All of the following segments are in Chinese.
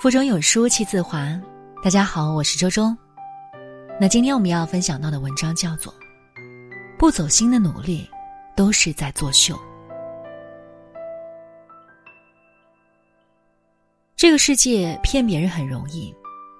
腹中有书气自华。大家好，我是周周。那今天我们要分享到的文章叫做《不走心的努力都是在作秀》。这个世界骗别人很容易，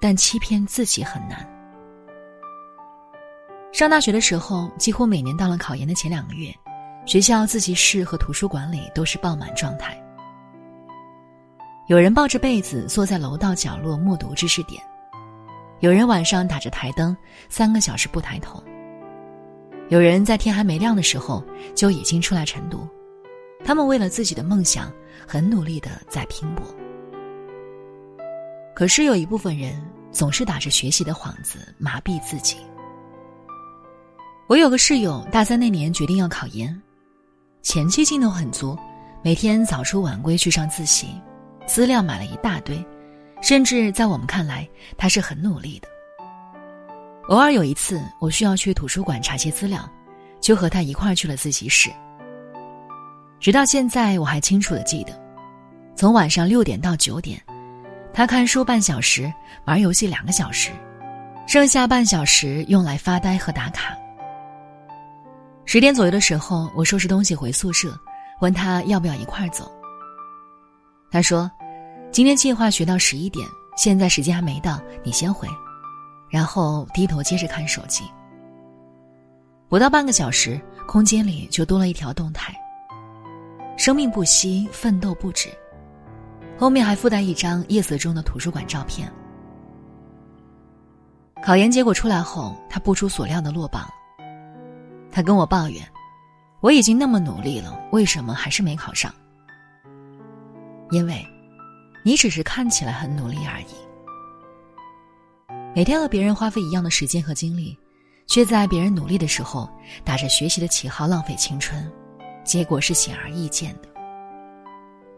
但欺骗自己很难。上大学的时候，几乎每年到了考研的前两个月，学校自习室和图书馆里都是爆满状态。有人抱着被子坐在楼道角落默读知识点，有人晚上打着台灯三个小时不抬头。有人在天还没亮的时候就已经出来晨读，他们为了自己的梦想很努力的在拼搏。可是有一部分人总是打着学习的幌子麻痹自己。我有个室友，大三那年决定要考研，前期劲头很足，每天早出晚归去上自习。资料买了一大堆，甚至在我们看来，他是很努力的。偶尔有一次，我需要去图书馆查些资料，就和他一块儿去了自习室。直到现在，我还清楚的记得，从晚上六点到九点，他看书半小时，玩游戏两个小时，剩下半小时用来发呆和打卡。十点左右的时候，我收拾东西回宿舍，问他要不要一块儿走。他说：“今天计划学到十一点，现在时间还没到，你先回。”然后低头接着看手机。不到半个小时，空间里就多了一条动态：“生命不息，奋斗不止。”后面还附带一张夜色中的图书馆照片。考研结果出来后，他不出所料的落榜。他跟我抱怨：“我已经那么努力了，为什么还是没考上？”因为，你只是看起来很努力而已。每天和别人花费一样的时间和精力，却在别人努力的时候打着学习的旗号浪费青春，结果是显而易见的。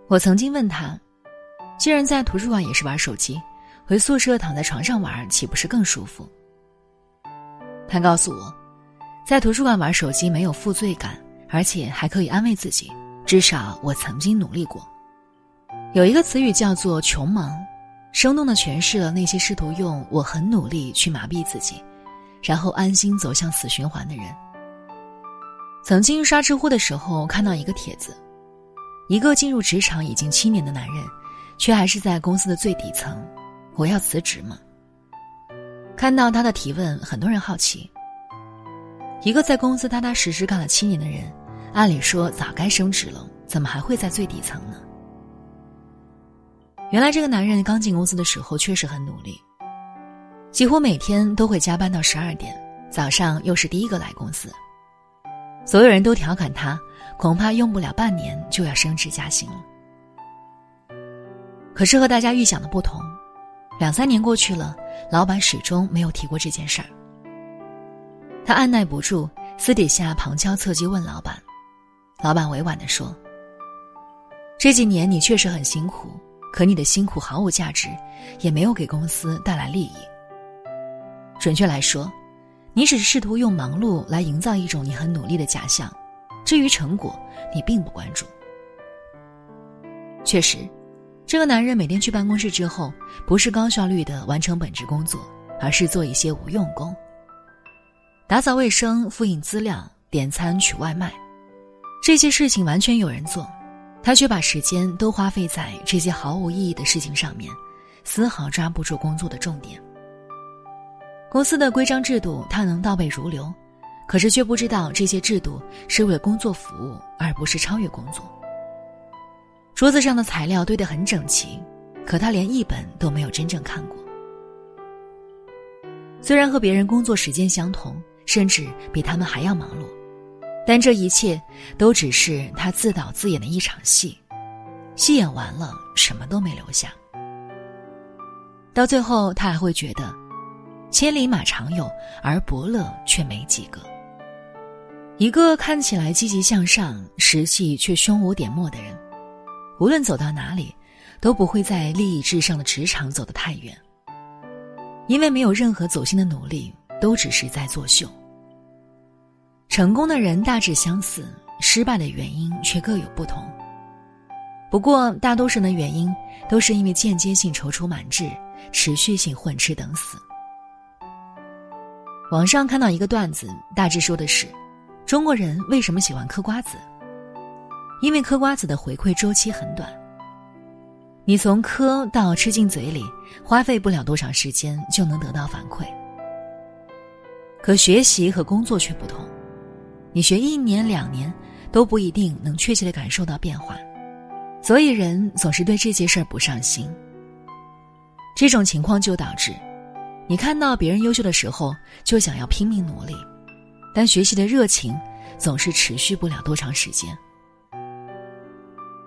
我曾经问他：“既然在图书馆也是玩手机，回宿舍躺在床上玩，岂不是更舒服？”他告诉我，在图书馆玩手机没有负罪感，而且还可以安慰自己，至少我曾经努力过。有一个词语叫做“穷忙”，生动的诠释了那些试图用“我很努力”去麻痹自己，然后安心走向死循环的人。曾经刷知乎的时候看到一个帖子，一个进入职场已经七年的男人，却还是在公司的最底层，我要辞职吗？看到他的提问，很多人好奇：一个在公司踏踏实实干了七年的人，按理说早该升职了，怎么还会在最底层呢？原来这个男人刚进公司的时候确实很努力，几乎每天都会加班到十二点，早上又是第一个来公司。所有人都调侃他，恐怕用不了半年就要升职加薪了。可是和大家预想的不同，两三年过去了，老板始终没有提过这件事儿。他按耐不住，私底下旁敲侧击问老板，老板委婉的说：“这几年你确实很辛苦。”可你的辛苦毫无价值，也没有给公司带来利益。准确来说，你只是试图用忙碌来营造一种你很努力的假象，至于成果，你并不关注。确实，这个男人每天去办公室之后，不是高效率的完成本职工作，而是做一些无用功，打扫卫生、复印资料、点餐、取外卖，这些事情完全有人做。他却把时间都花费在这些毫无意义的事情上面，丝毫抓不住工作的重点。公司的规章制度他能倒背如流，可是却不知道这些制度是为工作服务，而不是超越工作。桌子上的材料堆得很整齐，可他连一本都没有真正看过。虽然和别人工作时间相同，甚至比他们还要忙碌。但这一切都只是他自导自演的一场戏，戏演完了，什么都没留下。到最后，他还会觉得，千里马常有，而伯乐却没几个。一个看起来积极向上，实际却胸无点墨的人，无论走到哪里，都不会在利益至上的职场走得太远，因为没有任何走心的努力，都只是在作秀。成功的人大致相似，失败的原因却各有不同。不过，大多数的原因都是因为间接性踌躇满志，持续性混吃等死。网上看到一个段子，大致说的是，中国人为什么喜欢嗑瓜子？因为嗑瓜子的回馈周期很短，你从嗑到吃进嘴里，花费不了多长时间就能得到反馈。可学习和工作却不同，你学一年两年都不一定能确切的感受到变化，所以人总是对这些事儿不上心。这种情况就导致，你看到别人优秀的时候就想要拼命努力，但学习的热情总是持续不了多长时间。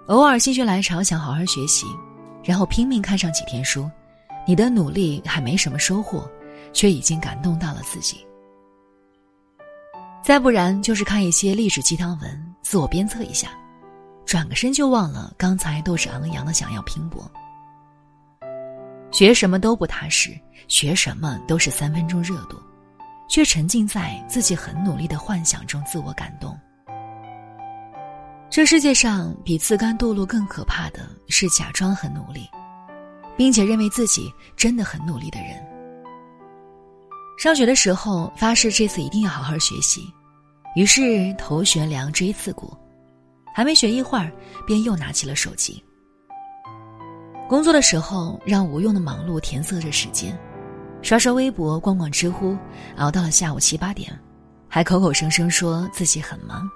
偶尔心血来潮想好好学习，然后拼命看上几天书，你的努力还没什么收获，却已经感动到了自己。再不然就是看一些励志鸡汤文，自我鞭策一下，转个身就忘了刚才斗志昂扬的想要拼搏。学什么都不踏实，学什么都是三分钟热度，却沉浸在自己很努力的幻想中自我感动。这世界上比自甘堕落更可怕的是假装很努力，并且认为自己真的很努力的人。上学的时候发誓这次一定要好好学习，于是头悬梁锥刺股，还没学一会儿，便又拿起了手机。工作的时候让无用的忙碌填塞着时间，刷刷微博、逛逛知乎，熬到了下午七八点，还口口声声说自己很忙。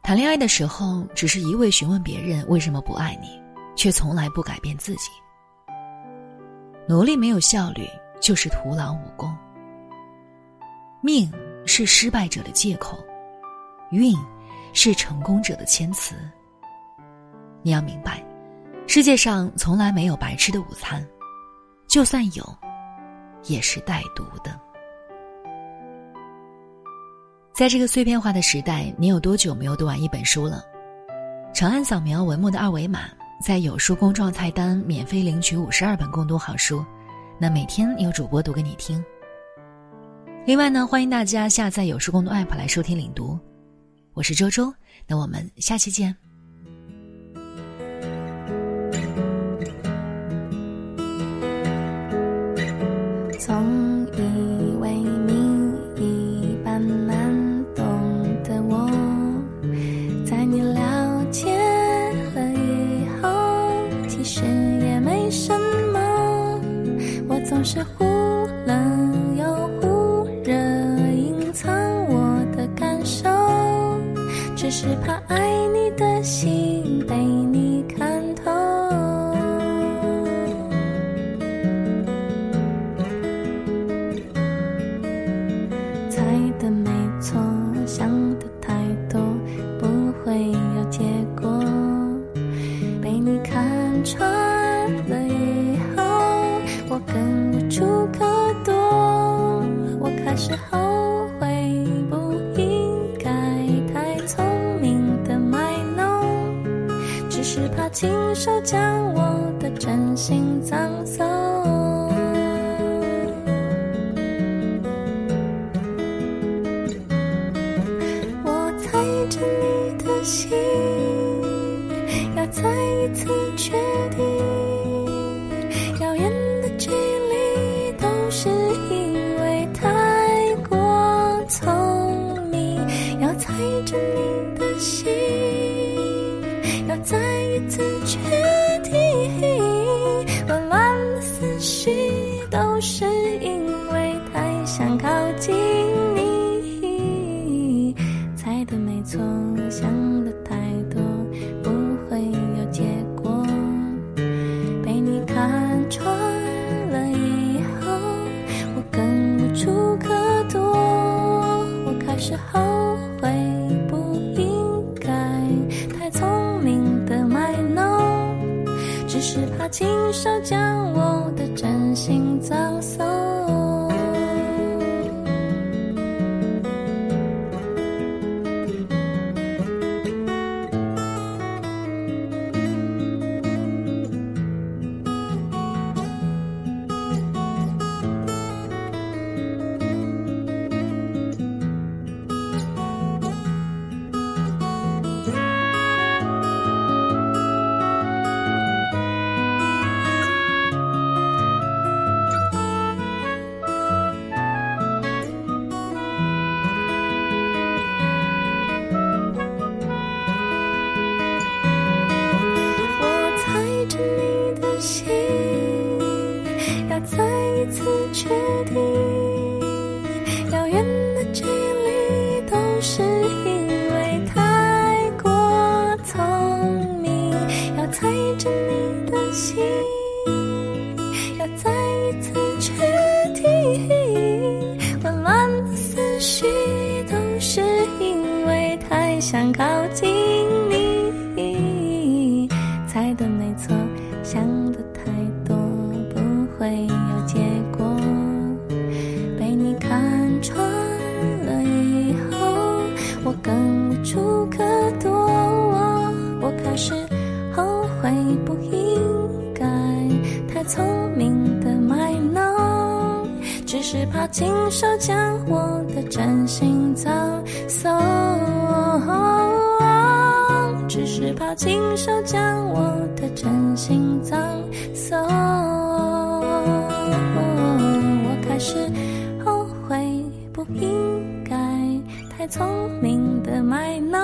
谈恋爱的时候只是一味询问别人为什么不爱你，却从来不改变自己。努力没有效率。就是徒劳无功。命是失败者的借口，运是成功者的谦词。你要明白，世界上从来没有白吃的午餐，就算有，也是带毒的。在这个碎片化的时代，你有多久没有读完一本书了？长按扫描文末的二维码，在有书公众菜单免费领取五十二本共读好书。那每天有主播读给你听。另外呢，欢迎大家下载有书共读 app 来收听领读。我是周周，那我们下期见。从以为你一般难懂的我，在你了解了以后，其实是忽冷又忽热，隐藏我的感受，只是怕爱只是怕亲手将我的真心葬送。怕亲手将我的真心葬送。只是怕亲手将我的真心葬送。我开始后悔，不应该太聪明的卖弄，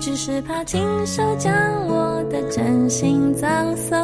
只是怕亲手将我的真心葬送。